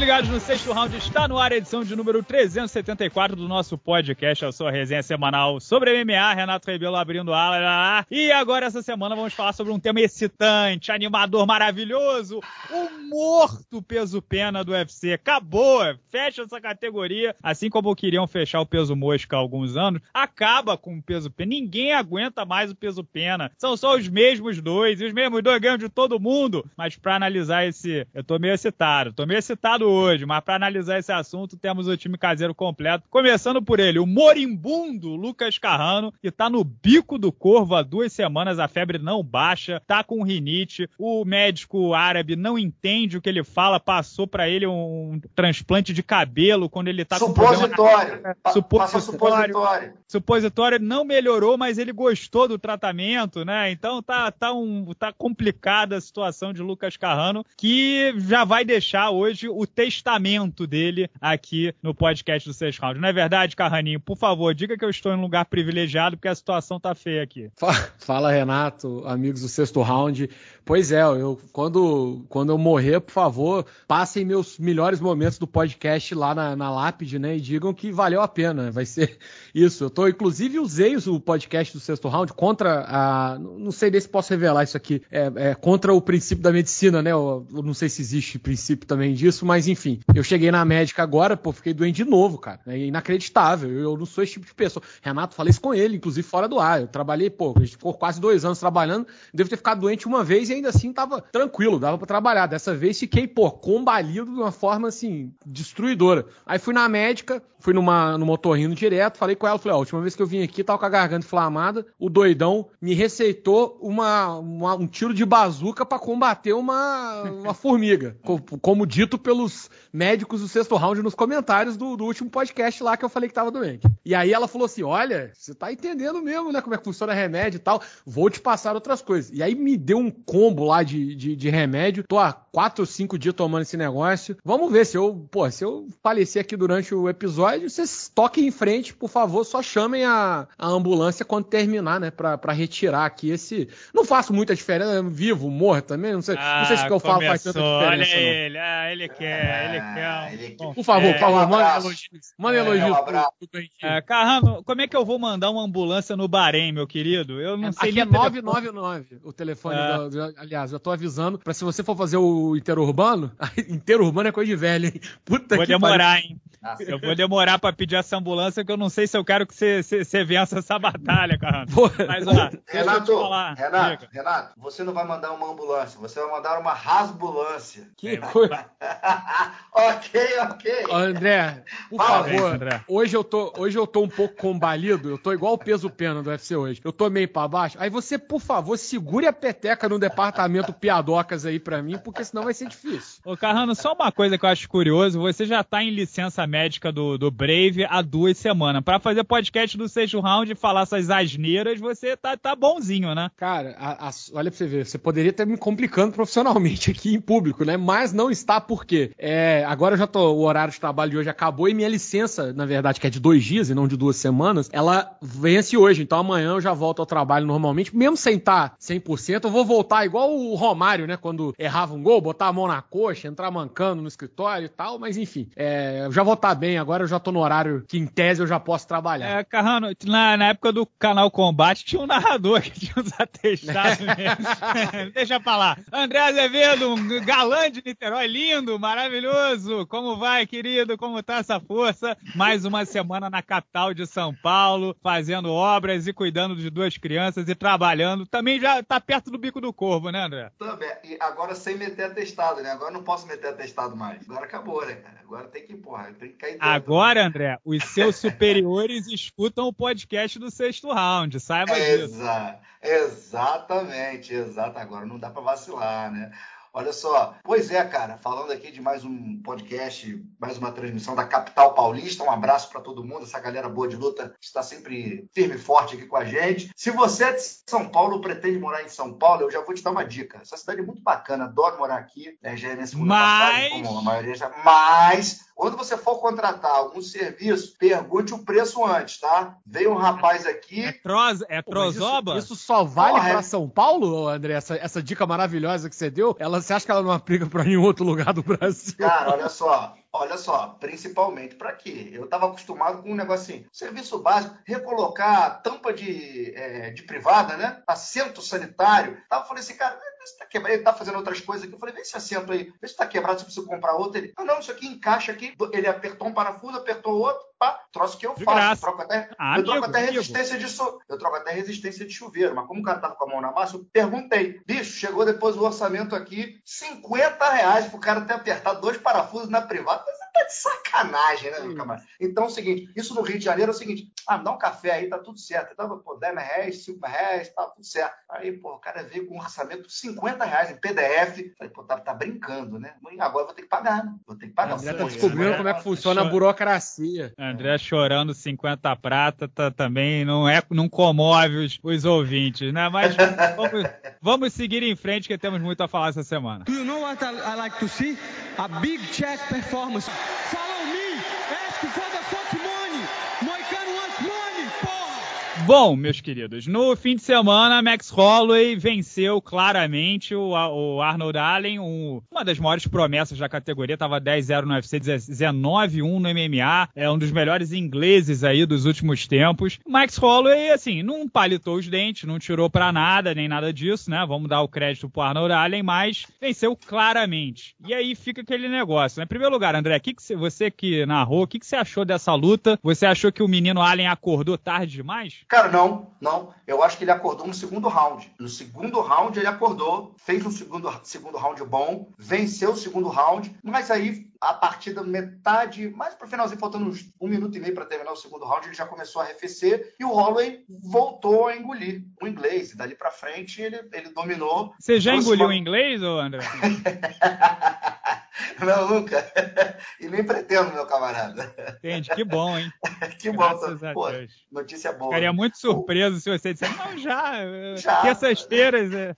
Ligados no sexto round, está no ar a edição de número 374 do nosso podcast, a sua resenha semanal sobre MMA. Renato Rebelo abrindo ala. E agora, essa semana, vamos falar sobre um tema excitante, animador, maravilhoso: o morto peso-pena do UFC. Acabou, fecha essa categoria, assim como queriam fechar o peso mosca há alguns anos. Acaba com o peso-pena. Ninguém aguenta mais o peso-pena. São só os mesmos dois, e os mesmos dois ganham de todo mundo. Mas para analisar esse. Eu tô meio excitado, tô meio excitado citado hoje, mas para analisar esse assunto temos o time caseiro completo. Começando por ele, o moribundo Lucas Carrano, que tá no bico do corvo há duas semanas, a febre não baixa, tá com rinite, o médico árabe não entende o que ele fala, passou para ele um transplante de cabelo quando ele tá supositório. com supositório. supositório. Supositório não melhorou, mas ele gostou do tratamento, né? Então tá, tá, um, tá complicada a situação de Lucas Carrano, que já vai deixar hoje o testamento dele aqui no podcast do Sexto Round. Não é verdade, Carraninho? Por favor, diga que eu estou em um lugar privilegiado, porque a situação tá feia aqui. Fala, Renato, amigos do Sexto Round. Pois é, eu quando, quando eu morrer, por favor, passem meus melhores momentos do podcast lá na, na lápide, né? E digam que valeu a pena. Vai ser isso. Eu tô, inclusive, usei o podcast do Sexto Round contra a. Não sei nem se posso revelar isso aqui. É, é contra o princípio da medicina, né? Eu, eu não sei se existe princípio também disso mas enfim. Eu cheguei na médica agora, pô, fiquei doente de novo, cara. É inacreditável. Eu, não sou esse tipo de pessoa. Renato, falei isso com ele, inclusive fora do ar. Eu trabalhei, pô, a gente ficou quase dois anos trabalhando. Devo ter ficado doente uma vez e ainda assim tava tranquilo, dava para trabalhar. Dessa vez fiquei, pô, combalido de uma forma assim, destruidora. Aí fui na médica, fui numa, no motorrino direto, falei com ela, falei, ó, a última vez que eu vim aqui, tava com a garganta inflamada, o doidão me receitou uma, uma um tiro de bazuca para combater uma, uma formiga, como, como dito pelos médicos do sexto round nos comentários do, do, último podcast lá que eu falei que tava doente. E aí ela falou assim: olha, você tá entendendo mesmo, né, como é que funciona remédio e tal, vou te passar outras coisas. E aí me deu um combo lá de, de, de remédio, tô há quatro ou cinco dias tomando esse negócio. Vamos ver se eu, pô, se eu falecer aqui durante o episódio, vocês toquem em frente, por favor, só chamem a, a ambulância quando terminar, né, pra, pra retirar aqui esse. Não faço muita diferença, vivo, morto também, não sei, ah, não sei se o que eu falo faz tanta diferença. Olha não. ele, ah, ele quer, ele quer. Ah, ele quer. Por favor, é, por favor, manda elogios. Manda é, elogios. Um é, Carrano, como é que eu vou mandar uma ambulância no Bahrein, meu querido? Eu não é, sei Aqui é 999 o telefone, é. do, aliás, eu tô avisando, pra se você for fazer o interurbano, interurbano é coisa de velho, hein? Puta vou que demorar, pariu. hein? Nossa. Eu vou demorar pra pedir essa ambulância, que eu não sei se eu quero que você, você, você vença essa batalha, cara. Mas, ó, Renato, Renato, Renato, você não vai mandar uma ambulância, você vai mandar uma rasbulância. Que coisa. ok, ok. André, por Fala, favor, André. Hoje, eu tô, hoje eu tô um pouco combalido, eu tô igual o peso pena do UFC hoje. Eu tô meio pra baixo. Aí você, por favor, segure a peteca no departamento piadocas aí pra mim, porque senão vai ser difícil. Ô, Carrano, só uma coisa que eu acho curioso, você já tá em licença médica do, do Brave há duas semanas. Para fazer podcast do sexto round e falar essas asneiras, você tá, tá bonzinho, né? Cara, a, a, olha pra você ver, você poderia estar me complicando profissionalmente aqui em público, né? Mas não está porque é, agora eu já tô, o horário de trabalho de hoje acabou e minha licença, na verdade, que é de dois dias e não de duas semanas, ela vence hoje. Então amanhã eu já volto ao trabalho normalmente, mesmo sem estar 100%, eu vou voltar igual o Romário, né? Quando errava um gol, botar a mão na coxa, entrar mancando no escritório e tal, mas enfim, é, eu já vou tá bem, agora eu já tô no horário que em tese eu já posso trabalhar. É, Carrano, na, na época do canal Combate tinha um narrador que tinha uns atestados mesmo. Deixa pra lá. André Azevedo, um galã de Niterói, lindo, maravilhoso. Como vai, querido? Como tá essa força? Mais uma semana na capital de São Paulo, fazendo obras e cuidando de duas crianças e trabalhando. Também já tá perto do bico do corvo, né, André? Também. E agora sem meter atestado, né? Agora não posso meter atestado mais. Agora acabou, né, cara? Agora tem que, porra, tem Agora, André, os seus superiores escutam o podcast do sexto round, saiba Exa disso. Exatamente, exato. Agora não dá para vacilar, né? Olha só, pois é, cara, falando aqui de mais um podcast, mais uma transmissão da Capital Paulista. Um abraço para todo mundo, essa galera boa de luta está sempre firme e forte aqui com a gente. Se você é de São Paulo, pretende morar em São Paulo, eu já vou te dar uma dica. Essa cidade é muito bacana, adoro morar aqui, né, já é minha segunda mas... passagem, como a maioria já. Mas quando você for contratar algum serviço, pergunte o preço antes, tá? Veio um rapaz aqui. É, tros, é trozoba? Isso, isso, só vale Porra, pra é... São Paulo, André? Essa, essa dica maravilhosa que você deu? Ela, você acha que ela não aplica pra nenhum outro lugar do Brasil? Cara, olha só. Olha só, principalmente para quê? Eu estava acostumado com um negocinho, serviço básico, recolocar tampa de, é, de privada, né? Assento sanitário. Tava falei assim, cara, esse tá quebrado. Ele tá fazendo outras coisas aqui. Eu falei, vê esse assento aí, vê se tá quebrado, se precisa comprar outro. Ele, não, não, isso aqui encaixa aqui. Ele apertou um parafuso, apertou outro, pá, troço que eu de faço. Eu troco até, ah, eu troco até resistência de so, eu troco até resistência de chuveiro. Mas como o cara tava com a mão na massa, eu perguntei, bicho, chegou depois o orçamento aqui, 50 reais pro cara ter apertado dois parafusos na privada tá de sacanagem, né, meu camarada? Então é o seguinte, isso no Rio de Janeiro é o seguinte, ah, dá um café aí, tá tudo certo. Então, pô, 10 reais, 5 reais, tá tudo certo. Aí, pô, o cara veio com um orçamento de 50 reais em PDF. Falei, pô, tá, tá brincando, né? Agora eu vou ter que pagar, né? Vou ter que pagar. André tá descobrindo como é que funciona a burocracia. André chorando 50 prata tá, também não é não comove os, os ouvintes, né? Mas vamos, vamos, seguir em frente que temos muito a falar essa semana. Do you know what I, I like to see? A big check performance. Follow me. Ask for the fuck money. Moicano wants money, porra. Bom, meus queridos, no fim de semana, Max Holloway venceu claramente o, o Arnold Allen, um, uma das maiores promessas da categoria, estava 10-0 no UFC, 19-1 no MMA, é um dos melhores ingleses aí dos últimos tempos. Max Holloway, assim, não palitou os dentes, não tirou pra nada, nem nada disso, né? Vamos dar o crédito pro Arnold Allen, mas venceu claramente. E aí fica aquele negócio, né? Em primeiro lugar, André, que que você que narrou, o que, que você achou dessa luta? Você achou que o menino Allen acordou tarde demais? Cara, não, não. Eu acho que ele acordou no segundo round. No segundo round ele acordou, fez um segundo, segundo round bom, venceu o segundo round, mas aí a partir da metade, mais pro finalzinho, faltando uns um minuto e meio para terminar o segundo round, ele já começou a arrefecer e o Holloway voltou a engolir o inglês. E dali para frente ele, ele dominou. Você já engoliu o inglês, ou André? Não, nunca. E nem pretendo, meu camarada. Entende? Que bom, hein? que bom. Tô... Pô, notícia boa. Ficaria muito surpreso se você dissesse, não, já. já. Terças-feiras. É...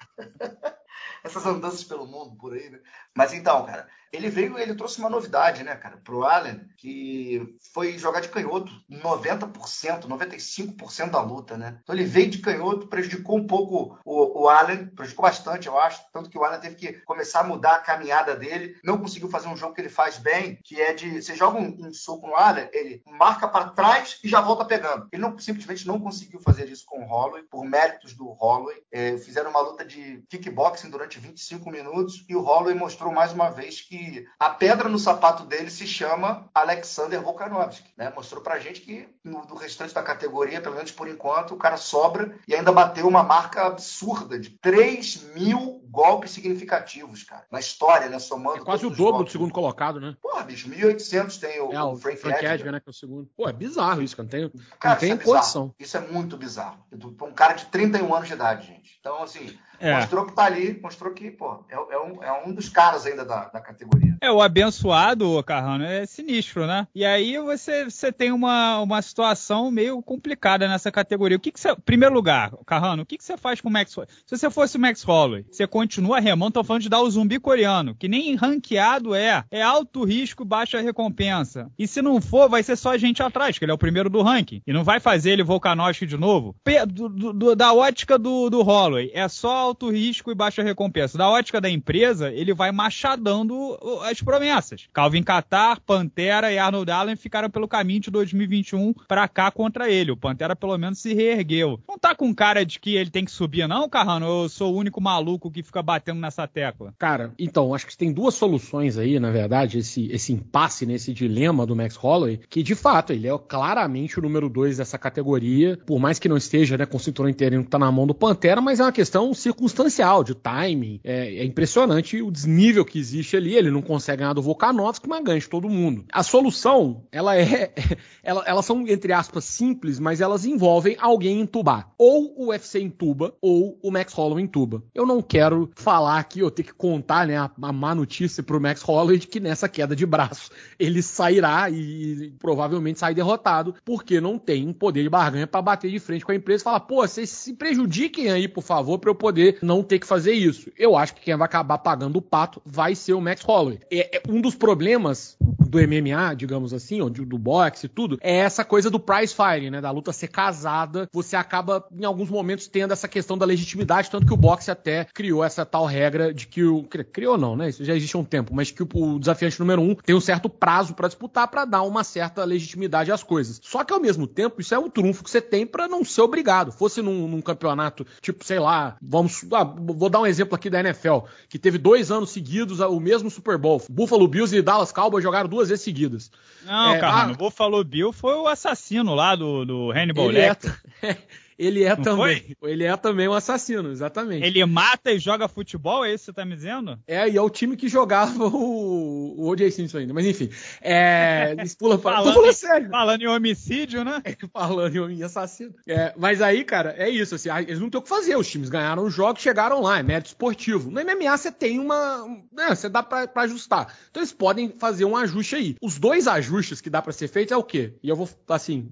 Essas andanças pelo mundo por aí, né? Mas então, cara, ele veio, ele trouxe uma novidade, né, cara, pro Allen, que foi jogar de canhoto 90%, 95% da luta, né? Então ele veio de canhoto, prejudicou um pouco o, o Allen, prejudicou bastante, eu acho, tanto que o Allen teve que começar a mudar a caminhada dele, não conseguiu fazer um jogo que ele faz bem, que é de, você joga um, um soco no Allen, ele marca para trás e já volta pegando. Ele não, simplesmente não conseguiu fazer isso com o Holloway, por méritos do Holloway. É, fizeram uma luta de kickboxing durante 25 minutos e o Holloway mostrou mais uma vez que a pedra no sapato dele se chama Alexander Volkanovski. Né? Mostrou pra gente que no, do restante da categoria, pelo menos por enquanto, o cara sobra e ainda bateu uma marca absurda de 3 mil golpes significativos, cara. Na história, né? Somando. É quase o dobro golpes. do segundo colocado, né? Porra, bicho, 1.800 tem o, é, o Frank, Frank Edgar, né? Que é o segundo. Pô, é bizarro isso, cara. Não tem, cara, não tem isso é condição. Isso é muito bizarro. Um cara de 31 anos de idade, gente. Então, assim, é. mostrou que tá ali, mostrou que, pô, é, é, um, é um dos caras ainda da, da categoria. É, o abençoado, Carrano, é sinistro, né? E aí você, você tem uma, uma situação meio complicada nessa categoria. O que, que você. Primeiro lugar, Carrano, o que, que você faz com o Max Se você fosse o Max Holloway, você continua remando, estão falando de dar o zumbi coreano, que nem ranqueado é. É alto risco, baixa recompensa. E se não for, vai ser só a gente atrás, que ele é o primeiro do ranking. E não vai fazer ele Volkanovski de novo. Do, do, da ótica do, do Holloway, é só alto risco e baixa recompensa. Da ótica da empresa, ele vai machadando as promessas. Calvin Qatar, Pantera e Arnold Allen ficaram pelo caminho de 2021 para cá contra ele. O Pantera pelo menos se reergueu. Não tá com cara de que ele tem que subir, não, Carrano? Eu sou o único maluco que fica batendo nessa tecla. Cara, então, acho que tem duas soluções aí, na verdade, esse, esse impasse, nesse dilema do Max Holloway, que de fato ele é claramente o número dois dessa categoria, por mais que não esteja né, com o interino que tá na mão do Pantera, mas é uma questão circunstancial, de timing. É, é impressionante o desnível que existe ali. Ele não consegue ganhar do Volkanovski, mas ganha de todo mundo. A solução, ela é. Ela, elas são, entre aspas, simples, mas elas envolvem alguém entubar. Ou o UFC entuba, ou o Max Holloway entuba. Eu não quero falar aqui, eu ter que contar, né, a, a má notícia pro Max Holloway de que nessa queda de braço ele sairá e, provavelmente sai derrotado, porque não tem poder de barganha para bater de frente com a empresa e falar, pô, vocês se prejudiquem aí, por favor, para eu poder não ter que fazer isso. Eu acho que quem vai acabar pagando o pato vai ser o Max Holloway. É, é um dos problemas do MMA, digamos assim, ou do boxe e tudo, é essa coisa do prize fighting, né? Da luta ser casada. Você acaba, em alguns momentos, tendo essa questão da legitimidade, tanto que o boxe até criou essa tal regra de que o. Criou não, né? Isso já existe há um tempo, mas que o, desafiante número um tem um certo prazo para disputar para dar uma certa legitimidade às coisas. Só que ao mesmo tempo, isso é um trunfo que você tem para não ser obrigado. Fosse num, num, campeonato, tipo, sei lá, vamos. Ah, vou dar um exemplo aqui da NFL, que teve dois anos seguidos o mesmo Super Bowl. Buffalo Bills e Dallas Cowboys jogaram duas vezes seguidas. Não, é, Carlos, ah, o Buffalo Bill foi o assassino lá do, do Hannibal Lecter. É, ele é Não também. Foi? Ele é também um assassino, exatamente. Ele mata e joga futebol, é isso que você tá me dizendo? É, e é o time que jogava o, o O.J. Simpson ainda. Mas enfim, é, eles pulam falando, falando, sério. falando em homicídio, né? É, falando em assassino. É, mas aí, cara, é isso. Assim, eles não têm o que fazer. Os times ganharam os jogos, chegaram lá. É mérito esportivo. No MMA você tem uma. Né, você dá pra, pra, ajustar. Então eles podem fazer um ajuste aí. Os dois ajustes que dá para ser feito é o quê? E eu vou, assim,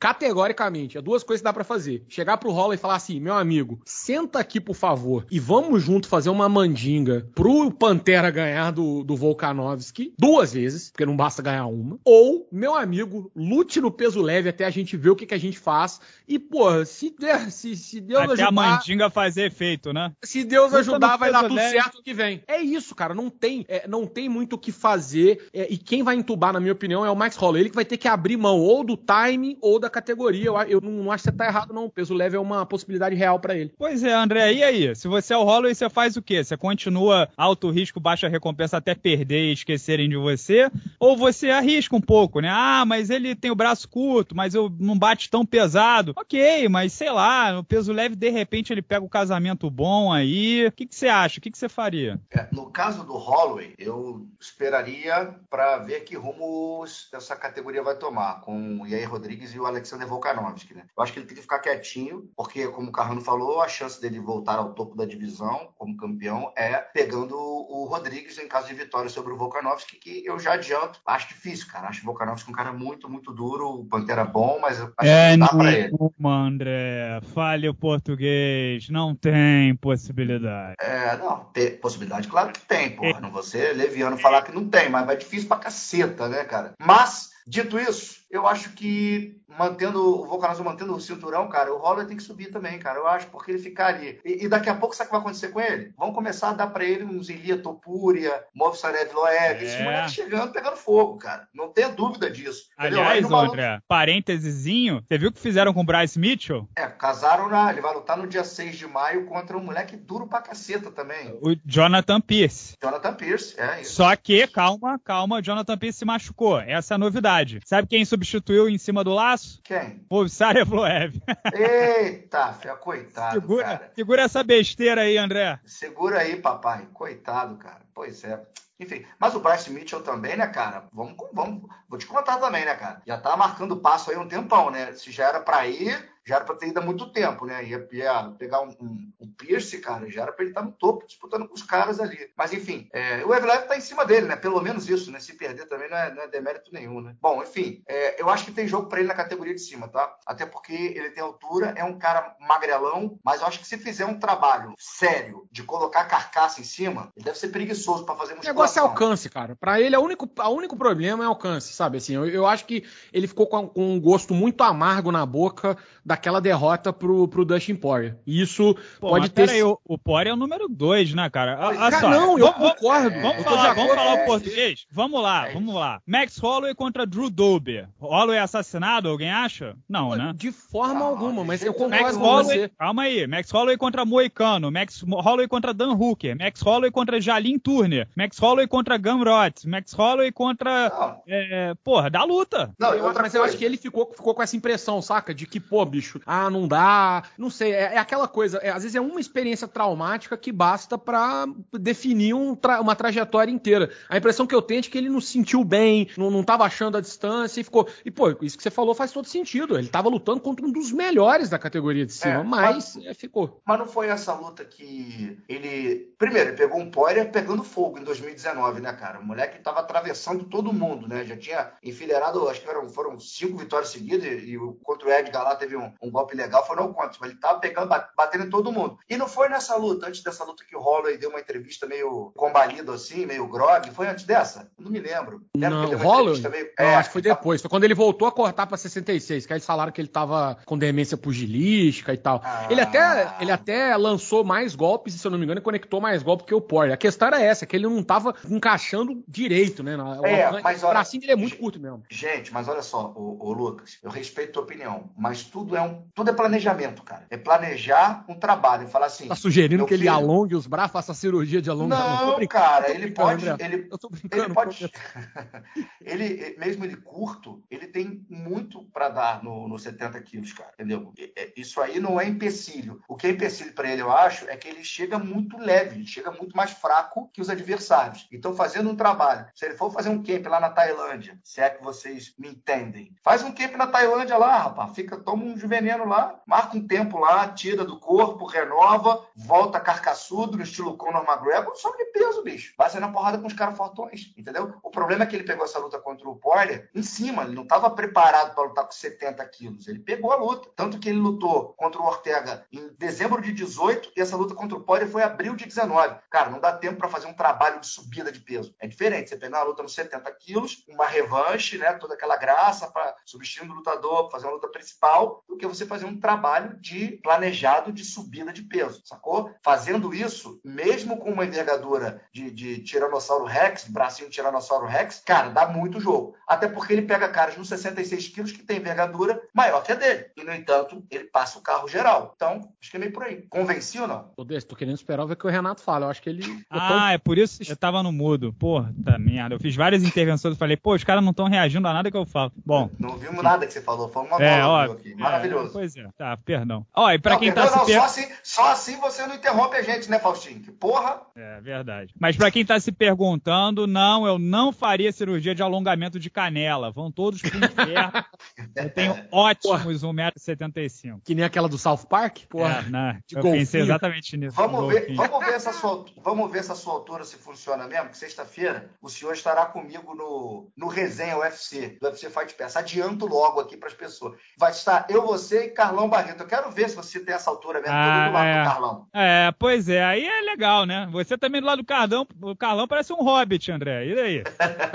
categoricamente, é duas coisas que dá para fazer chegar pro Rola e falar assim: meu amigo, senta aqui, por favor, e vamos junto fazer uma mandinga pro Pantera ganhar do, do Volkanovski duas vezes, porque não basta ganhar uma. Ou, meu amigo, lute no peso leve até a gente ver o que, que a gente faz. E, pô, se, se, se Deus até ajudar. a mandinga fazer efeito, né? Se Deus Luta ajudar, vai dar tudo leve. certo que vem. É isso, cara. Não tem, é, não tem muito o que fazer. É, e quem vai entubar, na minha opinião, é o Max Holloway. Ele que vai ter que abrir mão ou do time ou da categoria. Eu, eu não, não acho que você tá errado, não. O peso leve é uma possibilidade real para ele. Pois é, André, e aí? Se você é o Holloway, você faz o quê? Você continua alto risco, baixa recompensa até perder e esquecerem de você? Ou você arrisca um pouco, né? Ah, mas ele tem o braço curto, mas eu não bate tão pesado. Ok, mas sei lá, no peso leve, de repente ele pega o casamento bom aí. O que, que você acha? O que, que você faria? É, no caso do Holloway, eu esperaria para ver que rumo essa categoria vai tomar com o Yair Rodrigues e o Alexander Volkanovski, né? Eu acho que ele tem que ficar quietinho, porque, como o Carrano falou, a chance dele voltar ao topo da divisão como campeão é pegando o Rodrigues em caso de vitória sobre o Volkanovski, que eu já adianto, acho difícil, cara. Acho o Volkanovski um cara muito, muito duro, o Pantera bom, mas acho é que dá pra ele. André, fale o português, não tem possibilidade. É, não, tem possibilidade, claro que tem, porra. Não você leviano falar que não tem, mas vai difícil pra caceta, né, cara? Mas, dito isso, eu acho que mantendo o Volcanoso mantendo o cinturão, cara, o Holler tem que subir também, cara. Eu acho, porque ele ficar ali. E, e, daqui a pouco, sabe o que vai acontecer com ele? Vão começar a dar para ele uns Ilia Topuria, Movsarev Loeb, é. esse moleque chegando, pegando fogo, cara. Não tenha dúvida disso. Aliás, André, parêntesezinho, você viu o que fizeram com o Bryce Mitchell? É, casaram na. Ele vai lutar no dia 6 de maio contra um moleque duro pra caceta também. O Jonathan Pierce. Jonathan Pierce, é isso. Só que, calma, calma, Jonathan Pierce se machucou. Essa é a novidade. Sabe quem substituiu em cima do laço? Quem? O Evloev. Eita, fia, coitado, segura, cara. Segura essa besteira aí, André. Segura aí, papai. Coitado, cara. Pois é. Enfim, mas o Bryce Mitchell também, né, cara? Vamos, vamos, vou te contar também, né, cara? Já tá marcando passo aí um tempão, né? Se já era para ir, já era para ter ido há muito tempo, né? Ia, ia pegar um, um, um, Pierce, cara, já era para ele estar tá no topo, disputando com os caras ali. Mas enfim, é, o Evelev tá em cima dele, né? Pelo menos isso, né? Se perder também não é, não é demérito nenhum, né? Bom, enfim, é, eu acho que tem jogo para ele na categoria de cima, tá? Até porque ele tem altura, é um cara magrelão, mas eu acho que se fizer um trabalho sério de colocar carcaça em cima, ele deve ser preguiçoso para fazer musculação. O negócio é alcance, cara. Para ele, o único, único problema é alcance, sabe? Assim, eu, eu acho que ele ficou com, com um gosto muito amargo na boca daquela derrota pro, pro Dustin Poirier. E isso Pô, pode ter. Peraí, o, o Poirier é o número 2, né, cara? Ah, cara, não, eu concordo. Vamos, eu falar, vamos falar o português? Vamos lá, é vamos lá. Max Holloway contra Drew Dober. Holloway é assassinado, alguém acha? Não, né? De forma ah, alguma, mas eu concordo Max com Holloway, você. Calma aí. Max Holloway contra Moicano. Max Holloway contra Dan Hooker. Max Holloway contra Jalin Turner. Max Holloway contra Gamrot. Max Holloway contra. É, porra, da luta. Não, eu, mas eu acho que ele ficou, ficou com essa impressão, saca? De que, pô, bicho. Ah, não dá. Não sei, é, é aquela coisa. É, às vezes é uma experiência traumática que basta para definir um tra uma trajetória inteira. A impressão que eu tenho é que ele não se sentiu bem, não, não tava achando a distância e ficou. E, pô, isso que você falou faz todo sentido. Ele tava lutando contra um dos melhores da categoria de cima, é, mas, mas é, ficou. Mas não foi essa luta que ele. Primeiro, ele pegou um Poirier pegando fogo em 2019, né, cara? O moleque tava atravessando todo mundo, né? Já tinha enfileirado, acho que foram, foram cinco vitórias seguidas e, e contra o Edgar lá teve um, um golpe legal, foram quantos? Mas ele tava pegando, batendo em todo mundo. E não foi nessa luta, antes dessa luta que o Holloway deu uma entrevista meio combalido assim, meio grog. Foi antes dessa? Não me lembro. Lembro não, o Holloway? Meio... É, acho que foi depois. Foi quando ele voltou a cortar pra 66, que aí eles falaram que ele tava com demência pugilística e tal. Ah. Ele, até, ele até lançou mais golpes, se eu não me engano, e conectou mais golpes que o Poirier. A questão era essa, que ele não tava encaixando direito, né? É, mas olha, bracinho dele é muito curto mesmo. Gente, mas olha só, o, Lucas, eu respeito a tua opinião, mas tudo é um, tudo é planejamento, cara. É planejar um trabalho, falar assim. Tá sugerindo que filho... ele alongue os braços, faça cirurgia de alongamento? Não, cara, ele pode, ele, ele pode, ele mesmo ele curto, ele tem muito para dar no, no 70 quilos, cara, entendeu? É, isso aí não é empecilho. O que é empecilho para ele, eu acho, é que ele chega muito leve, ele chega muito mais fraco que os adversários. Então, fazendo um trabalho, se ele for fazer um camp lá na Tailândia, se é que vocês me entendem, faz um camp na Tailândia lá, rapaz, fica, toma um veneno lá, marca um tempo lá, tira do corpo, renova, volta carcaçudo no estilo Conor McGregor, sobe de peso, bicho. Vai sair na porrada com os caras fortões, entendeu? O problema é que ele pegou essa luta contra o Poirier em cima, ele não estava preparado para lutar com 70 quilos, ele pegou a luta. Tanto que ele lutou contra o Ortega em dezembro de 18 e essa luta contra o Poirier foi abril de 19. Cara, não dá tempo para fazer um trabalho de subida de peso. É diferente, você pegar uma luta nos 70 quilos, uma revanche, né, toda aquela graça para substituir o lutador, fazer uma luta principal, que você fazer um trabalho de planejado de subida de peso, sacou? Fazendo isso, mesmo com uma envergadura de, de Tiranossauro Rex, bracinho de Tiranossauro Rex, cara, dá muito jogo. Até porque ele pega caras nos 66 quilos que tem envergadura maior que a dele. E, no entanto, ele passa o carro geral. Então, acho que é meio por aí. Convenci ou não? Tô, tô querendo esperar ver o que o Renato fala. Eu acho que ele. Ah, é por isso que eu tava no mudo. Porra, tá merda. Eu fiz várias intervenções e falei, pô, os caras não estão reagindo a nada que eu falo. Bom. Não vimos nada que você falou. Foi uma é, ó, aqui. Maravilhoso. É, pois é. Tá, perdão. Ó, e pra não, quem perdão, tá não, se per... só, assim, só assim você não interrompe a gente, né, Faustinho? Que porra. É, verdade. Mas pra quem tá se perguntando, não, eu não faria cirurgia de alongamento de canela. Vão todos pro inferno. eu tenho ótimos 1,75m. Que nem aquela do South Park? Porra. É, né? eu golfinho. pensei exatamente nisso. Vamos ver, vamos, ver essa sua, vamos ver essa sua altura se funciona mesmo, que sexta-feira o senhor estará comigo no, no resenha UFC, do UFC Fight Pass. Adianto logo aqui para as pessoas. Vai estar eu, você e Carlão Barreto. Eu quero ver se você tem essa altura mesmo, ah, do lado é. do Carlão. É, pois é, aí é legal, né? Você também do lado do Carlão, o Carlão parece um hobbit, André. E daí?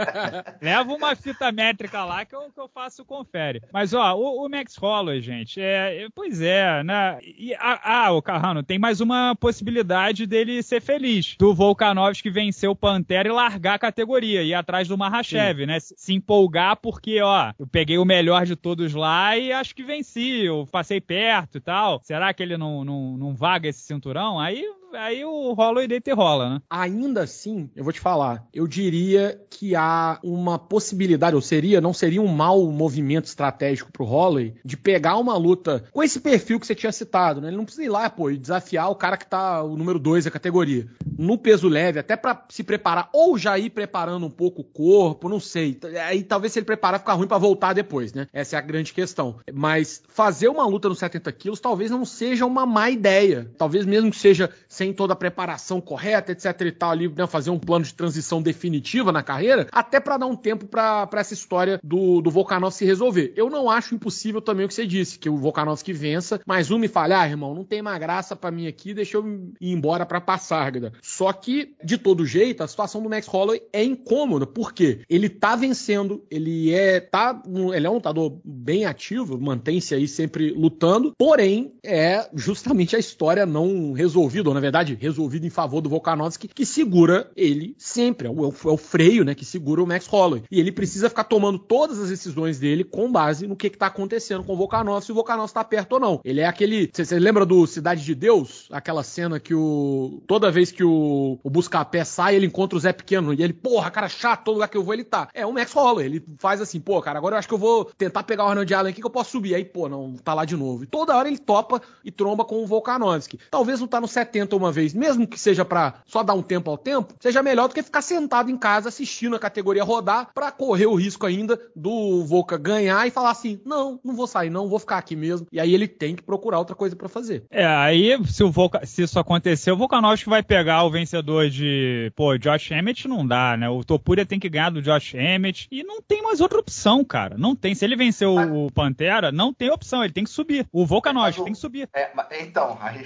Leva uma fita métrica lá que eu, que eu faço confere. Mas, ó, o, o Max Holloway, gente, é, pois é, né? E, ah, o Carrano, tem mais uma possibilidade dele ser feliz. Do Volkanovski vencer o Pantera e largar a categoria, ir atrás do Mahashev, né? Se empolgar porque, ó, eu peguei o melhor de todos lá e acho que venci, eu passei perto e tal. Será que ele não, não, não vaga esse cinturão? Aí aí o Holloway deita e rola, né? Ainda assim, eu vou te falar, eu diria que há uma possibilidade, ou seria, não seria um mau movimento estratégico pro Holloway, de pegar uma luta com esse perfil que você tinha citado, né? Ele não precisa ir lá, pô, e desafiar o cara que tá o número 2 da categoria. No peso leve, até para se preparar, ou já ir preparando um pouco o corpo, não sei. Aí talvez se ele preparar ficar ruim para voltar depois, né? Essa é a grande questão. Mas fazer uma luta nos 70 quilos talvez não seja uma má ideia. Talvez mesmo que seja sem toda a preparação correta, etc e tal, ali, né, fazer um plano de transição definitiva na carreira, até para dar um tempo para essa história do, do Volkanovski se resolver. Eu não acho impossível também o que você disse, que o Volkanovski vença, mas um me falha, ah, irmão, não tem mais graça para mim aqui, deixa eu ir embora pra Passárgada. Só que, de todo jeito, a situação do Max Holloway é incômoda, porque ele tá vencendo, ele é, tá, ele é um lutador bem ativo, mantém-se aí sempre lutando, porém, é justamente a história não resolvida, ou na verdade, verdade, resolvido em favor do Volkanovski, que segura ele sempre. É o, é o freio, né? Que segura o Max Holloway. E ele precisa ficar tomando todas as decisões dele com base no que, que tá acontecendo com o Volkanovski, se o Volkanovski tá perto ou não. Ele é aquele. Você lembra do Cidade de Deus? Aquela cena que o. Toda vez que o, o Buscapé sai, ele encontra o Zé Pequeno. E ele, porra, cara chato, todo lugar que eu vou ele tá. É o Max Holloway. Ele faz assim, pô, cara, agora eu acho que eu vou tentar pegar o Arnold Allen aqui que eu posso subir. Aí, pô, não, tá lá de novo. E toda hora ele topa e tromba com o Volkanovski. Talvez não tá no 70 uma vez, mesmo que seja para só dar um tempo ao tempo, seja melhor do que ficar sentado em casa assistindo a categoria rodar para correr o risco ainda do Volca ganhar e falar assim: não, não vou sair, não, vou ficar aqui mesmo. E aí ele tem que procurar outra coisa para fazer. É, aí se, o Volca, se isso acontecer, o Volkanovski vai pegar o vencedor de, pô, Josh Emmett não dá, né? O Topuria tem que ganhar do Josh Emmett e não tem mais outra opção, cara. Não tem. Se ele vencer o, o Pantera, não tem opção, ele tem que subir. O Volkanovski tem que subir. É, então, aí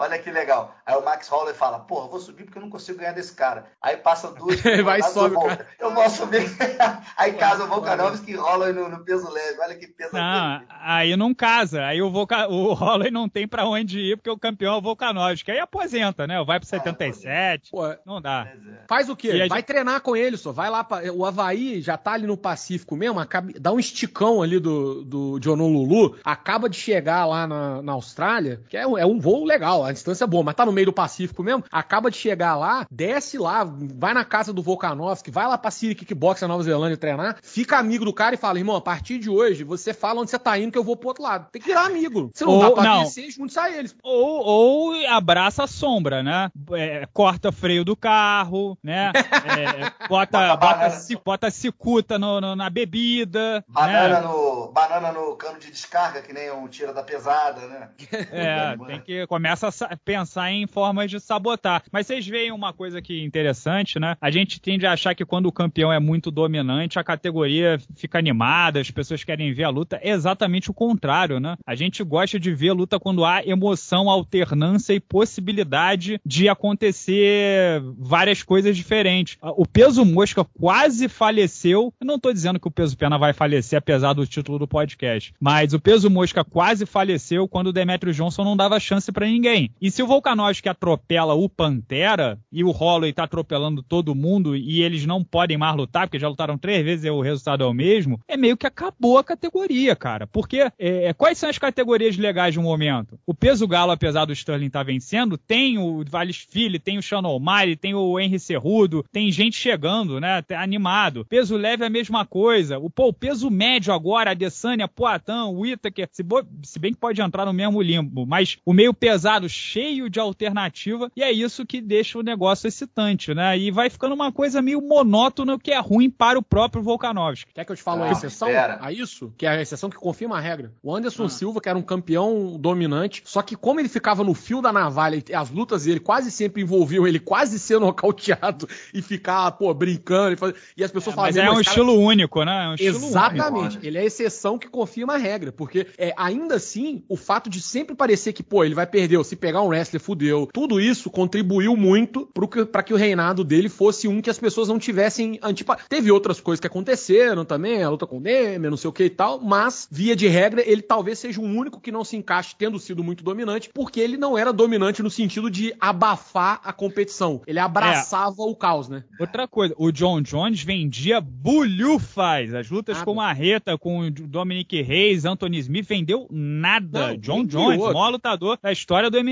Olha que legal. Aí o Max Holloway fala, porra, vou subir porque eu não consigo ganhar desse cara. Aí passa duas. vai sobe, eu, eu vou subir. aí casa o Volkanovski e Holloway no, no, peso leve. Olha que peso Não, aí não casa. Aí o, Volca... o Holloway não tem pra onde ir porque o campeão é o Volkanovski. Aí aposenta, né? Vai pro 77. É, Pô, não dá. É. Faz o quê? Vai gente... treinar com ele, só. Vai lá. Pra... O Havaí já tá ali no Pacífico mesmo. Acaba... Dá um esticão ali do, do de Honolulu. Acaba de chegar lá na, na Austrália, que é, é um voo legal a distância é boa, mas tá no meio do Pacífico mesmo, acaba de chegar lá, desce lá, vai na casa do Volkanovski, vai lá pra Siri Kickbox na Nova Zelândia treinar, fica amigo do cara e fala, irmão, a partir de hoje, você fala onde você tá indo que eu vou pro outro lado. Tem que virar amigo. Você não ou, dá pra não. descer e juntar eles. Ou, ou abraça a sombra, né? É, corta freio do carro, né? É, bota, bota, bota cicuta no, no, na bebida. Banana, né? no, banana no cano de descarga, que nem um tira da pesada, né? É, tem que começa a pensar em formas de sabotar. Mas vocês veem uma coisa que interessante, né? A gente tende a achar que quando o campeão é muito dominante, a categoria fica animada, as pessoas querem ver a luta. É exatamente o contrário, né? A gente gosta de ver a luta quando há emoção, alternância e possibilidade de acontecer várias coisas diferentes. O peso mosca quase faleceu. Eu não tô dizendo que o peso pena vai falecer, apesar do título do podcast. Mas o peso mosca quase faleceu quando o Demetrio Johnson não dava chance para ninguém. E se o Volkanovski atropela o Pantera e o Holloway tá atropelando todo mundo e eles não podem mais lutar, porque já lutaram três vezes e o resultado é o mesmo, é meio que acabou a categoria, cara. Porque é, é quais são as categorias legais no momento? O peso galo, apesar do Sterling estar tá vencendo, tem o Valles Filho, tem o Sean O'Malley, tem o Henry Cerrudo, tem gente chegando, né? Animado. Peso leve é a mesma coisa. O, pô, o peso médio agora, a Adesanya, Poitin, o Whittaker, se, se bem que pode entrar no mesmo limbo, mas o meio pesado cheio de alternativa, e é isso que deixa o negócio excitante, né? E vai ficando uma coisa meio monótona, que é ruim para o próprio Volkanovski. Quer que eu te fale ah, a exceção pera. a isso? Que é a exceção que confirma a regra. O Anderson ah. Silva, que era um campeão dominante, só que como ele ficava no fio da navalha, as lutas dele quase sempre envolviam ele quase ser nocauteado e ficar, pô, brincando. E, fazer... e as pessoas é, falavam... Mas é um estilo único, né? É um estilo Exatamente. Único. Ele é a exceção que confirma a regra, porque é, ainda assim, o fato de sempre parecer que, pô, ele vai perder, ou se pegar um wrestler, fudeu. Tudo isso contribuiu muito para que o reinado dele fosse um que as pessoas não tivessem antipa... Teve outras coisas que aconteceram também, a luta com o Neme, não sei o que e tal, mas, via de regra, ele talvez seja o único que não se encaixe tendo sido muito dominante, porque ele não era dominante no sentido de abafar a competição. Ele abraçava é. o caos, né? Outra coisa, o John Jones vendia bulhufas. As lutas nada. com Marreta, com o Dominic Reis, Anthony Smith, vendeu nada. Não, John Jones, maior lutador da história do MMA.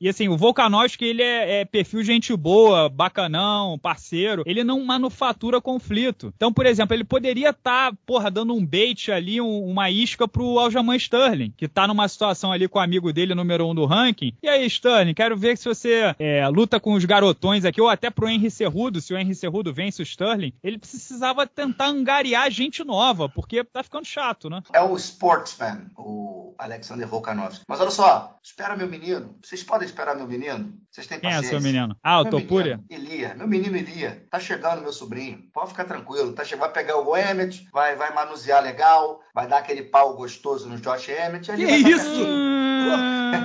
E assim, o Volkanovski, ele é, é, perfil gente boa, bacanão, parceiro. Ele não manufatura conflito. Então, por exemplo, ele poderia estar, tá, porra, dando um bait ali, um, uma isca pro Aljamain Sterling, que tá numa situação ali com o amigo dele, número um do ranking. E aí, Sterling, quero ver se você é, luta com os garotões aqui, ou até pro Henry Cerrudo, se o Henry Cerrudo vence o Sterling. Ele precisava tentar angariar gente nova, porque tá ficando chato, né? É o sportsman, o Alexander Volkanovski. Mas olha só, espera meu menino. Vocês podem esperar meu menino? Vocês têm paciência. Quem é seu menino? Ah, o meu Topúria? Elia. Meu menino Elia. Tá chegando, meu sobrinho. Pode ficar tranquilo. Tá che... Vai pegar o Emmett, vai, vai manusear legal, vai dar aquele pau gostoso no Josh Emmett. Que isso?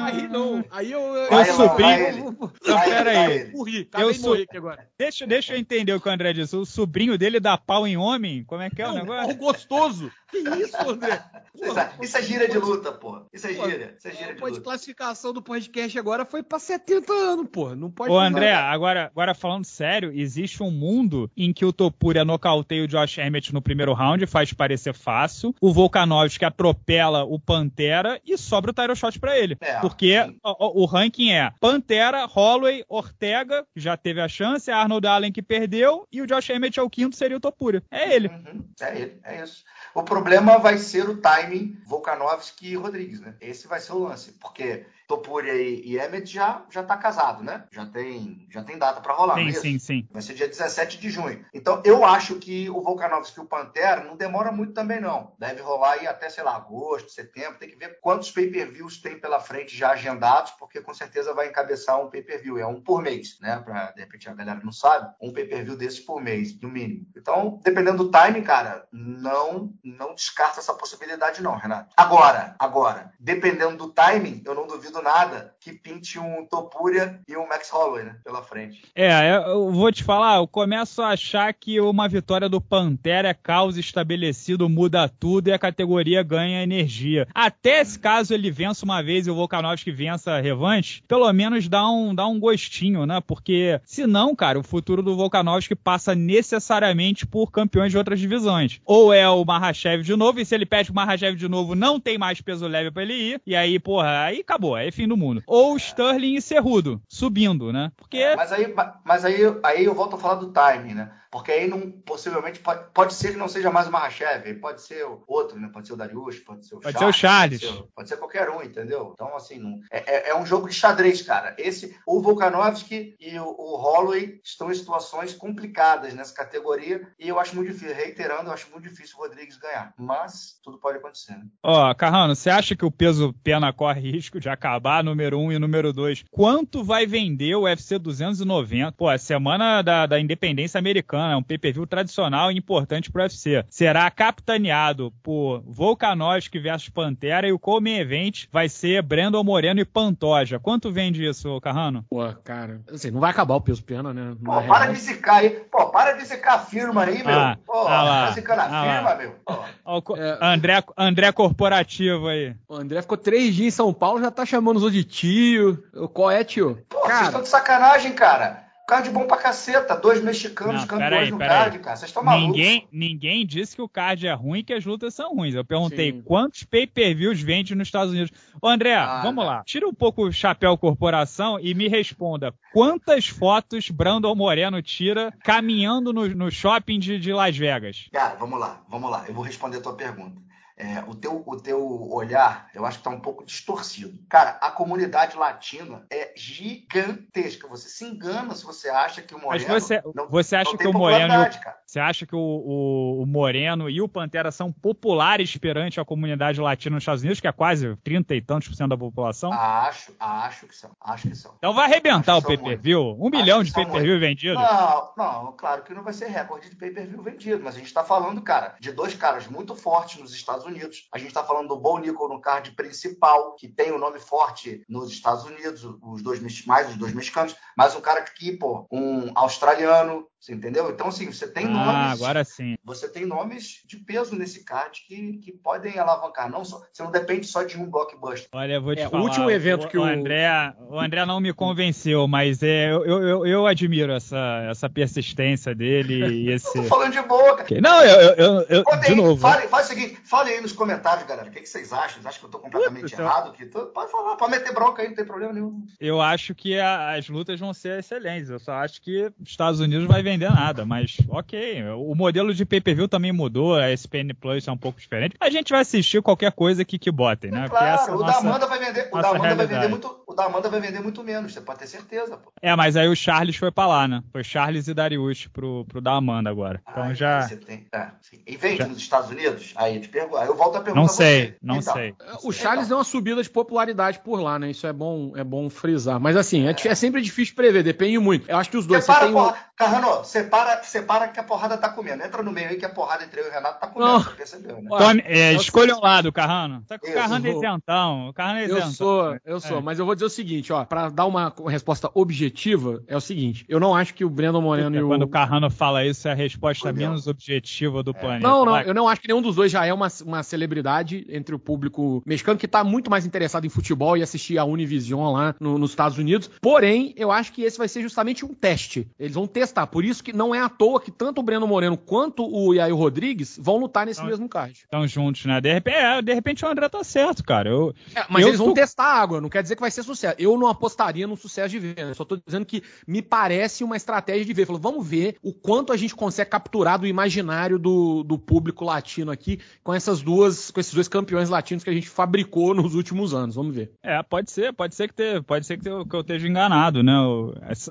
Aí não. Aí eu. eu, Vai eu sobrinho. vai ele. eu- Então, Vai, pera vai aí. ele. Morri, Eu acabei de sou- morrer aqui agora. Deixa, deixa eu entender o que o André disse. O sobrinho dele dá pau em homem? Como é que é o Não, negócio? pau gostoso. Que isso, André? Isso é- Isso é gíria de luta, pô. Isso é gíria. Isso é gíria de Pô, de luta. classificação do podcast agora foi pra 70 anos, pô. Não pode Ô, André, nada. agora, agora falando sério, existe um mundo em que o Topuria nocauteia o Josh Emmett no primeiro round, faz parecer fácil, o Volkanovski atropela o Pantera e sobra o title shot pra ele. É, Porque o, o ranking é Pantera, Holloway, Ortega, que já teve a chance, Arnold Allen que perdeu, e o Josh Emmett é o quinto, seria o Topuria. É ele. Uhum, é ele, é isso. O problema vai ser o timing Volkanovski e Rodrigues, né? Esse vai ser o lance, porque Topuria e, e Emmett já já tá casado, né? Já tem já tem data para rolar, não é Sim, sim, sim. Vai ser dia 17 de junho. Então, eu acho que o Volkanovski e o Pantera não demora muito também, não. Deve rolar aí até, sei lá, agosto, setembro. Tem que ver quantos pay-per-views tem pela frente já agendados, porque com certeza vai encabeçar um pay-per-view. É um por mês, né? Pra, de repente, a galera não sabe. Um pay-per-view desses por mês, no mínimo. Então, dependendo do timing, cara, não, não descarta essa possibilidade, não, Renato. Agora, agora, dependendo do timing, eu não duvido nada que pinte um Topuria e um Max Holloway, né? Pela frente. É, eu vou te falar, eu começo a achar que uma vitória do Pantera é caos estabelecido, muda tudo e a categoria ganha energia. Até se caso ele vença uma vez e o Volkanovski vença a revanche, pelo menos dá um, dá um gostinho, né? Porque senão, cara, o futuro do Volkanovski passa necessariamente por campeões de outras divisões. Ou é o Mahashev de novo, e se ele pede o Mahashev de novo, não tem mais peso leve pra ele ir, e aí, porra, aí acabou, aí fim do mundo. Ou Sterling e Cerrudo, subindo, né? Porque É, mas aí, mas aí, aí eu volto a falar do timing, né? Porque aí não, possivelmente pode, pode ser que não seja mais o Mahashev, pode ser o outro, né? Pode ser o Darius, pode ser o Pode ser o Charles. Pode ser, pode ser qualquer um, entendeu? Então, assim, não, é, é- é um jogo de xadrez, cara. Esse, o Volkanovski e o, o Holloway estão em situações complicadas nessa categoria e eu acho muito difícil, reiterando, eu acho muito difícil o Rodrigues ganhar. Mas tudo pode acontecer, né? Ó, Carrano, você acha que o peso pena corre risco de acabar, número 1 um e número 2? Quanto vai vender o UFC 290? Pô, a semana da, da independência americana, é um pay-per-view tradicional e importante pro UFC. Será capitaneado por Volkanovski versus Pantera e o Come Event vai ser Brandon Moreno e Pantoja. Quanto vende isso, Carrano? Pô, cara, assim, não vai acabar o peso pena, né? Pô, Na para real. de zicar aí. Pô, para de zicar a firma aí, meu. Ah, Pô, ah lá, tá zicando a ah firma, lá. meu. Pô. O É. André, André Corporativo aí. O André ficou três dias em São Paulo, já tá chamando os outros de tio. Qual é, tio? Pô, vocês cara, estão de sacanagem, cara. Card bom pra caceta. Dois mexicanos Não, campeões peraí, no card, cara. Vocês estão malucos. Ninguém, ninguém disse que o card é ruim e que as lutas são ruins. Eu perguntei Sim. quantos pay-per-views vende nos Estados Unidos. Ô, André, Ah, vamos tá. lá. Tira um pouco o chapéu corporação e me responda. Quantas fotos Brandon Moreno tira caminhando no, no shopping de, de Las Vegas? Cara, vamos lá, vamos lá. Eu vou responder a tua pergunta. É, o, teu, o teu olhar, eu acho que tá um pouco distorcido. Cara, a comunidade latina é gigantesca. Você se engana se você acha que o Mas Moreno. você, não- você acha não que o Moreno o, cara. você acha que o, o- o Moreno e o Pantera são populares perante a comunidade latina nos Estados Unidos, que é quase 30 e tantos por cento da população? Acho, acho que são. Acho que são. Então vai arrebentar o Acho são pay-per-view? Um Acho milhão de pay-per-view vendido? Não, não, claro que não vai ser recorde de pay-per-view vendido, mas a gente está falando, cara, de dois caras muito fortes nos Estados Unidos. A gente está falando do Bo Nickel no card principal, que tem o um nome forte nos Estados Unidos, os dois mais os dois mexicanos, mas um cara que, pô, um australiano, você entendeu? Então, assim, você tem ah, nomes. agora sim. Você tem nomes de peso nesse card que, que podem alavancar. Não só, você não depende só de um blockbuster. Olha, eu vou te É, o falar. último evento que o- André, o André não me convenceu, mas é, eu, eu, eu admiro essa, essa persistência dele e Eu esse. tô falando de boa, cara. Não, eu, eu, eu- eu- de aí, novo. Fale, faz o seguinte, fale aí nos comentários, galera. O que, que vocês acham? Vocês acham que eu tô completamente Puta, errado? Que tô- Pode falar, pode meter bronca aí, não tem problema nenhum. Eu acho que a- as lutas vão ser excelentes. Eu só acho que os Estados Unidos vai vender nada, mas ok. O modelo de pay-per-view também mudou, a SPN Plus é um pouco diferente. A gente vai assistir qualquer coisa que, que botem, né? Claro, o nossa- da Amanda vai vender, o da Amanda vai vender muito, o da Amanda vai vender muito menos, você pode ter certeza, pô. É, mas aí o Charles foi pra lá, né? Foi Charles e Darius pro, pro da Amanda agora. Então já. você tem- é, sim. E vende Já- nos Estados Unidos? Aí eu te aí eu volto a perguntar Não a sei, você. não Então, sei. O Charles deu uma subida de popularidade por lá, né? Isso é bom, é bom frisar. Mas assim, é, é sempre difícil prever, depende muito. Eu acho que os dois. Você Separa, tem um... Carrano, separa, separa que a porrada tá comendo. Entra no meio aí que a porrada entre eu e o Renato tá comendo, Não. você percebeu, né? Tome- é, eu escolha um lado, Carrano. Tá com o Carrano eu vou- isentão. O Carrano é Eu isentão. sou, eu sou, É. mas eu vou dizer o seguinte, ó, para dar uma resposta objetiva, é o seguinte, eu não acho que o Brandon Moreno e o... Quando o Carrano fala isso, é a resposta menos objetiva do é. planeta. Não, não, eu não acho que nenhum dos dois já é uma, uma celebridade entre o público mexicano, que tá muito mais interessado em futebol e assistir a Univision lá no, nos Estados Unidos. Porém, eu acho que esse vai ser justamente um teste. Eles vão testar. Por isso que não é à toa que tanto o Breno Moreno quanto o Yair Rodrigues vão lutar nesse então, mesmo card. Estão juntos, né? De repente, é, de repente o André tá certo, cara. Eu, é, mas eu eles tô... vão testar a água, não quer dizer que vai ser sucesso. Eu não apostaria no sucesso de venda. Só tô dizendo que me parece uma estratégia de ver. Falou, vamos ver o quanto a gente consegue capturar do imaginário do, do público latino aqui com essas duas, com esses dois campeões latinos que a gente fabricou nos últimos anos. Vamos ver. É, pode ser, pode ser que, ter, pode ser que, que eu esteja enganado, né?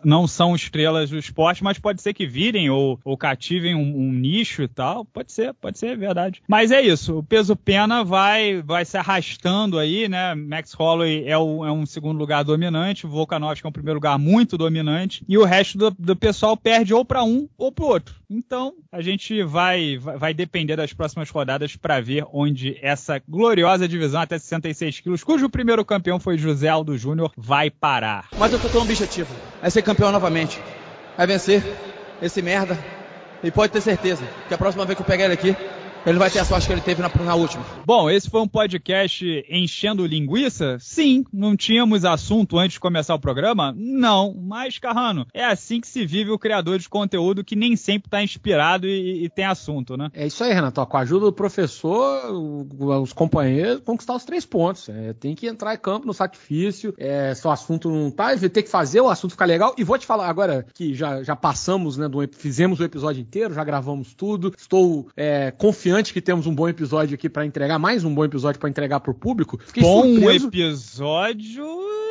Não são estrelas do esporte, mas pode ser que virem ou, ou cativem um, um nicho e tal. Pode ser, pode ser, é verdade. Mas é isso, o peso pena vai, vai se arrastando aí, né? Max Holloway é, o, é um segundo lugar dominante, o Volkanovski é um primeiro lugar muito dominante, e o resto do, do pessoal perde ou para um ou para outro. Então, a gente vai, vai depender das próximas rodadas para ver onde essa gloriosa divisão até 66 quilos, cujo primeiro campeão foi José Aldo Júnior, vai parar. Mas eu tô tão objetivo, é ser campeão novamente, é vencer esse merda, e pode ter certeza que a próxima vez que eu pegar ele aqui, ele vai ter a sorte que ele teve na, na, última. Bom, esse foi um podcast enchendo linguiça? Sim. Não tínhamos assunto antes de começar o programa? Não. Mas, Carrano, é assim que se vive o criador de conteúdo que nem sempre está inspirado e, e, tem assunto, né? É isso aí, Renato. Com a ajuda do professor, os companheiros, conquistar os três pontos. É, tem que entrar em campo no sacrifício. É, se o assunto não tá, tem que fazer o assunto ficar legal. E vou te falar agora que já, já passamos, né? Do, fizemos o episódio inteiro, já gravamos tudo. Estou é, confiante confiante que temos um bom episódio aqui para entregar, mais um bom episódio para entregar pro público. Fiquei bom surpreso. episódio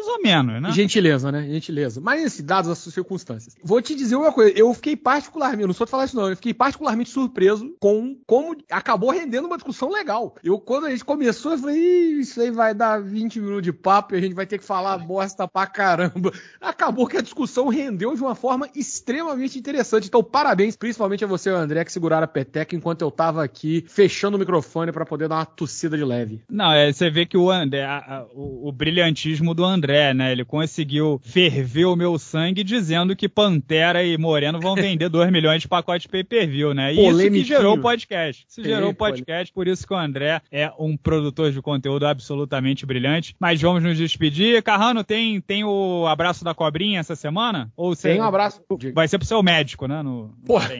mais ou menos, né? Gentileza, né? Gentileza. Mas, assim, dadas as circunstâncias. Vou te dizer uma coisa. Eu fiquei particularmente, não sou de falar isso não, eu fiquei particularmente surpreso com como acabou rendendo uma discussão legal. Eu, quando a gente começou, eu falei, isso aí vai dar 20 minutos de papo e a gente vai ter que falar bosta pra caramba. Acabou que a discussão rendeu de uma forma extremamente interessante. Então, parabéns, principalmente a você, André, que seguraram a peteca enquanto eu tava aqui fechando o microfone para poder dar uma tossida de leve. Não, é, você vê que o André, a, a, o, o brilhantismo do André André, né? Ele conseguiu ferver o meu sangue dizendo que Pantera e Moreno vão vender 2 milhões de pacotes pay-per-view, né? E isso que gerou o podcast. Isso gerou o podcast, por isso que o André é um produtor de conteúdo absolutamente brilhante. Mas vamos nos despedir. Carrano, tem, tem o abraço da cobrinha essa semana? Ou você... Tem um abraço. Vai ser pro seu médico, né? No, Porra,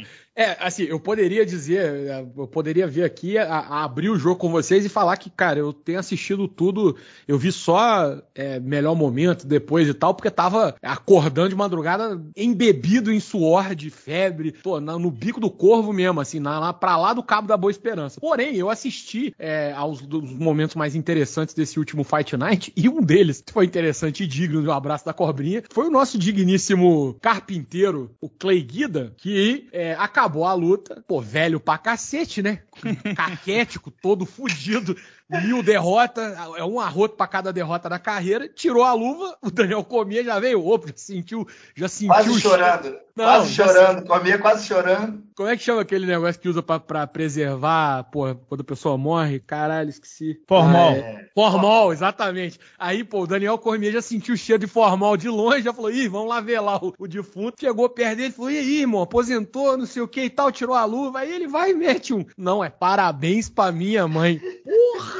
é, assim, eu poderia dizer, eu poderia vir aqui a, a, abrir o jogo com vocês e falar que, cara, eu tenho assistido tudo, eu vi só é, melhor momento depois e tal, porque tava acordando de madrugada embebido em suor de febre, tô na, no bico do corvo mesmo, assim, na, na, pra lá do Cabo da Boa Esperança. Porém, eu assisti é, aos momentos mais interessantes desse último Fight Night e um deles que foi interessante e digno de um abraço da cobrinha foi o nosso digníssimo carpinteiro, o Clay Guida, que é, acabou acabou a luta, pô, velho pra cacete, né? Caquético, todo fudido, mil derrotas, é um arroto para cada derrota da carreira, tirou a luva, o Daniel comia, já veio, opa, já sentiu, já sentiu. Quase chorando, Não, quase chorando, comia quase chorando. Como é que chama aquele negócio que usa para preservar, pô, quando a pessoa morre? Caralho, esqueci. Formol. Ah, é. Formol, exatamente. Aí, pô, o Daniel Cormier já sentiu o cheiro de formol de longe, já falou, ih, vamos lá ver lá o, o defunto. Chegou perto dele, falou, e aí, irmão, aposentou, não sei o que e tal, tirou a luva. Aí ele vai e mete um. Não, é parabéns pra minha mãe. Porra!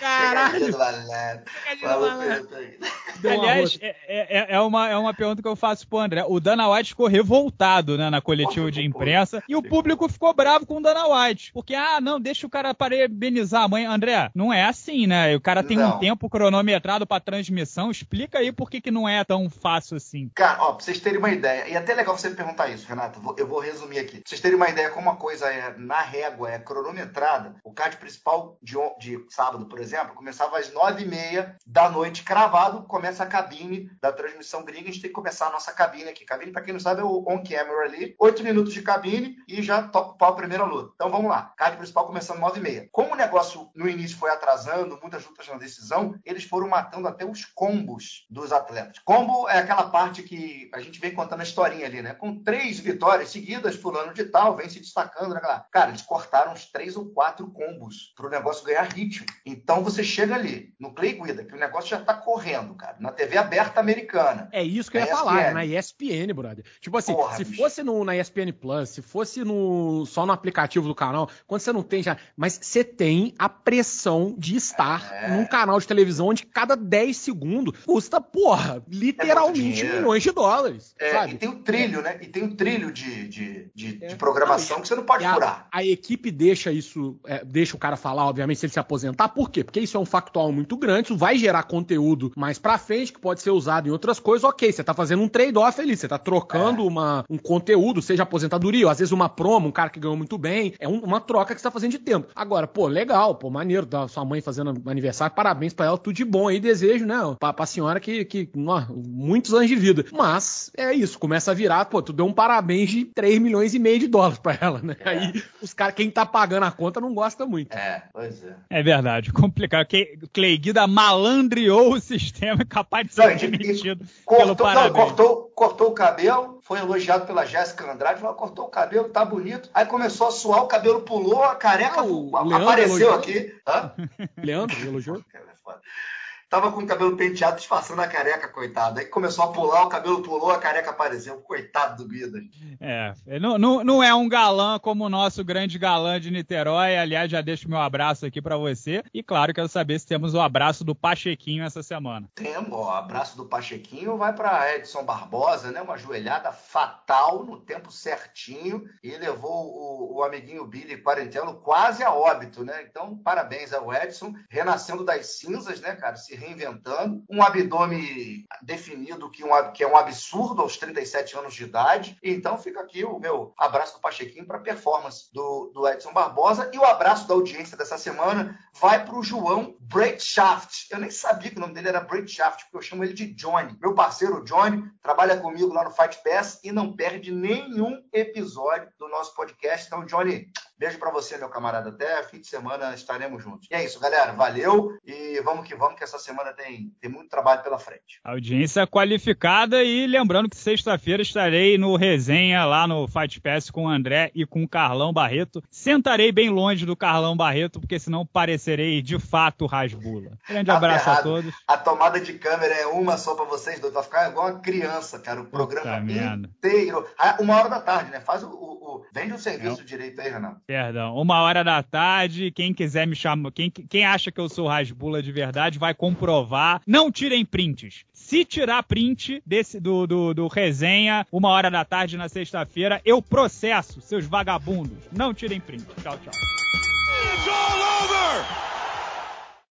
Caralho! Aliás, é, é, é, uma, é uma pergunta que eu faço pro André. O Dana White ficou revoltado né, na coletiva de imprensa e o público ficou bravo com o Dana White. Porque, ah, não, deixa o cara parabenizar a mãe. André, não é assim, né? O cara tem não. um tempo cronometrado pra transmissão. Explica aí por que, que não é tão fácil assim. Cara, ó, pra vocês terem uma ideia, e é até legal você me perguntar isso, Renato, eu vou resumir aqui. Pra vocês terem uma ideia como a coisa é na régua, é cronometrada, o card principal de, de sábado, por exemplo, começava às nove e meia da noite, cravado, começa a cabine da transmissão gringa. A gente tem que começar a nossa cabine aqui. Cabine, para quem não sabe, é o on-camera ali. Oito minutos de cabine e já toca o a primeira luta. Então vamos lá. Card principal começando nove e meia. Como o negócio no início foi atrasando, muitas lutas na decisão, eles foram matando até os combos dos atletas. Combo é aquela parte que a gente vem contando a historinha ali, né? Com três vitórias seguidas, fulano de tal, vem se destacando. Né? Cara, eles cortaram uns três ou quatro combos para o negócio ganhar ritmo. Então você chega ali no Clay Guida, que o negócio já tá correndo, cara, na TV aberta americana. É isso que eu ia ESPN. falar, é na ESPN, brother. Tipo assim, Porra, se bicho. fosse no, na ESPN Plus, se fosse no, só no aplicativo do canal, quando você não tem já. Mas você tem a pressão de estar é. num canal de televisão onde cada 10 segundos custa, porra, literalmente é milhões de dólares. É, sabe? E tem o trilho, né? E tem o trilho de, de, de, é. de programação que você não pode a, furar. A equipe deixa isso, é, deixa o cara falar, obviamente, se ele se aposentar. Por quê? Porque isso é um factual muito grande, isso vai gerar conteúdo mais pra frente, que pode ser usado em outras coisas. Ok, você tá fazendo um trade-off ali, você tá trocando é. uma, um conteúdo, seja aposentadoria, ou às vezes uma promo, um cara que ganhou muito bem. É um, uma troca que você tá fazendo de tempo. Agora, pô, legal, pô, maneiro, da sua mãe fazendo aniversário, parabéns pra ela, tudo de bom aí, desejo, né, pra, pra senhora que, que ó, muitos anos de vida. Mas é isso, começa a virar, pô, tu deu um parabéns de 3 milhões e meio de dólares pra ela, né? É. Aí os caras, quem tá pagando a conta não gosta muito. É, pois é. É verdade, complicado. Clay Guida malandreou o sistema capaz de ser não, demitido cortou, pelo parabéns. Não, cortou, cortou o cabelo, foi elogiado pela Jéssica Andrade, falou, cortou o cabelo, tá bonito. Aí começou a suar, o cabelo pulou, a careca ah, apareceu aqui. Hã? Leandro elogiou? Tava com o cabelo penteado, disfarçando a careca, coitado. Aí começou a pular, o cabelo pulou, a careca apareceu. Coitado do Guida. É, não, não, não é um galã como o nosso grande galã de Niterói. Aliás, já deixo meu abraço aqui para você. E claro, quero saber se temos o abraço do Pachequinho essa semana. Temos, ó, abraço do Pachequinho vai para Edson Barbosa, né? Uma joelhada fatal no tempo certinho e levou o, o amiguinho Billy Quarentelo quase a óbito, né? Então, parabéns ao Edson, renascendo das cinzas, né, cara? Se reinventando, um abdômen definido que, um, que é um absurdo aos 37 anos de idade. Então fica aqui o meu abraço do Pachequinho para a performance do, do Edson Barbosa e o abraço da audiência dessa semana vai para o João Breakshaft. Eu nem sabia que o nome dele era Breakshaft, porque eu chamo ele de Johnny. Meu parceiro Johnny trabalha comigo lá no Fight Pass e não perde nenhum episódio do nosso podcast. Então, Johnny, beijo para você, meu camarada. Até fim de semana estaremos juntos. E é isso, galera. Valeu e vamos que vamos, que essa semana tem, tem muito trabalho pela frente. Audiência qualificada e lembrando que sexta-feira estarei no resenha lá no Fight Pass com o André e com o Carlão Barreto. Sentarei bem longe do Carlão Barreto, porque senão parecerei de fato rasbula. Grande tá abraço a todos. A tomada de câmera é uma só para vocês dois, vai ficar igual uma criança, cara. O programa inteiro. Ah, uma hora da tarde, né? Faz o. o, o... Vende o serviço é. direito aí, Renato. Perdão. Uma hora da tarde. Quem quiser me chamar. Quem, quem acha que eu sou rasbula de verdade vai comprovar. Não tirem prints. Se tirar print desse do, do, do resenha, uma hora da tarde na sexta-feira, eu processo seus vagabundos. Não tirem print. Tchau, tchau. It's all over!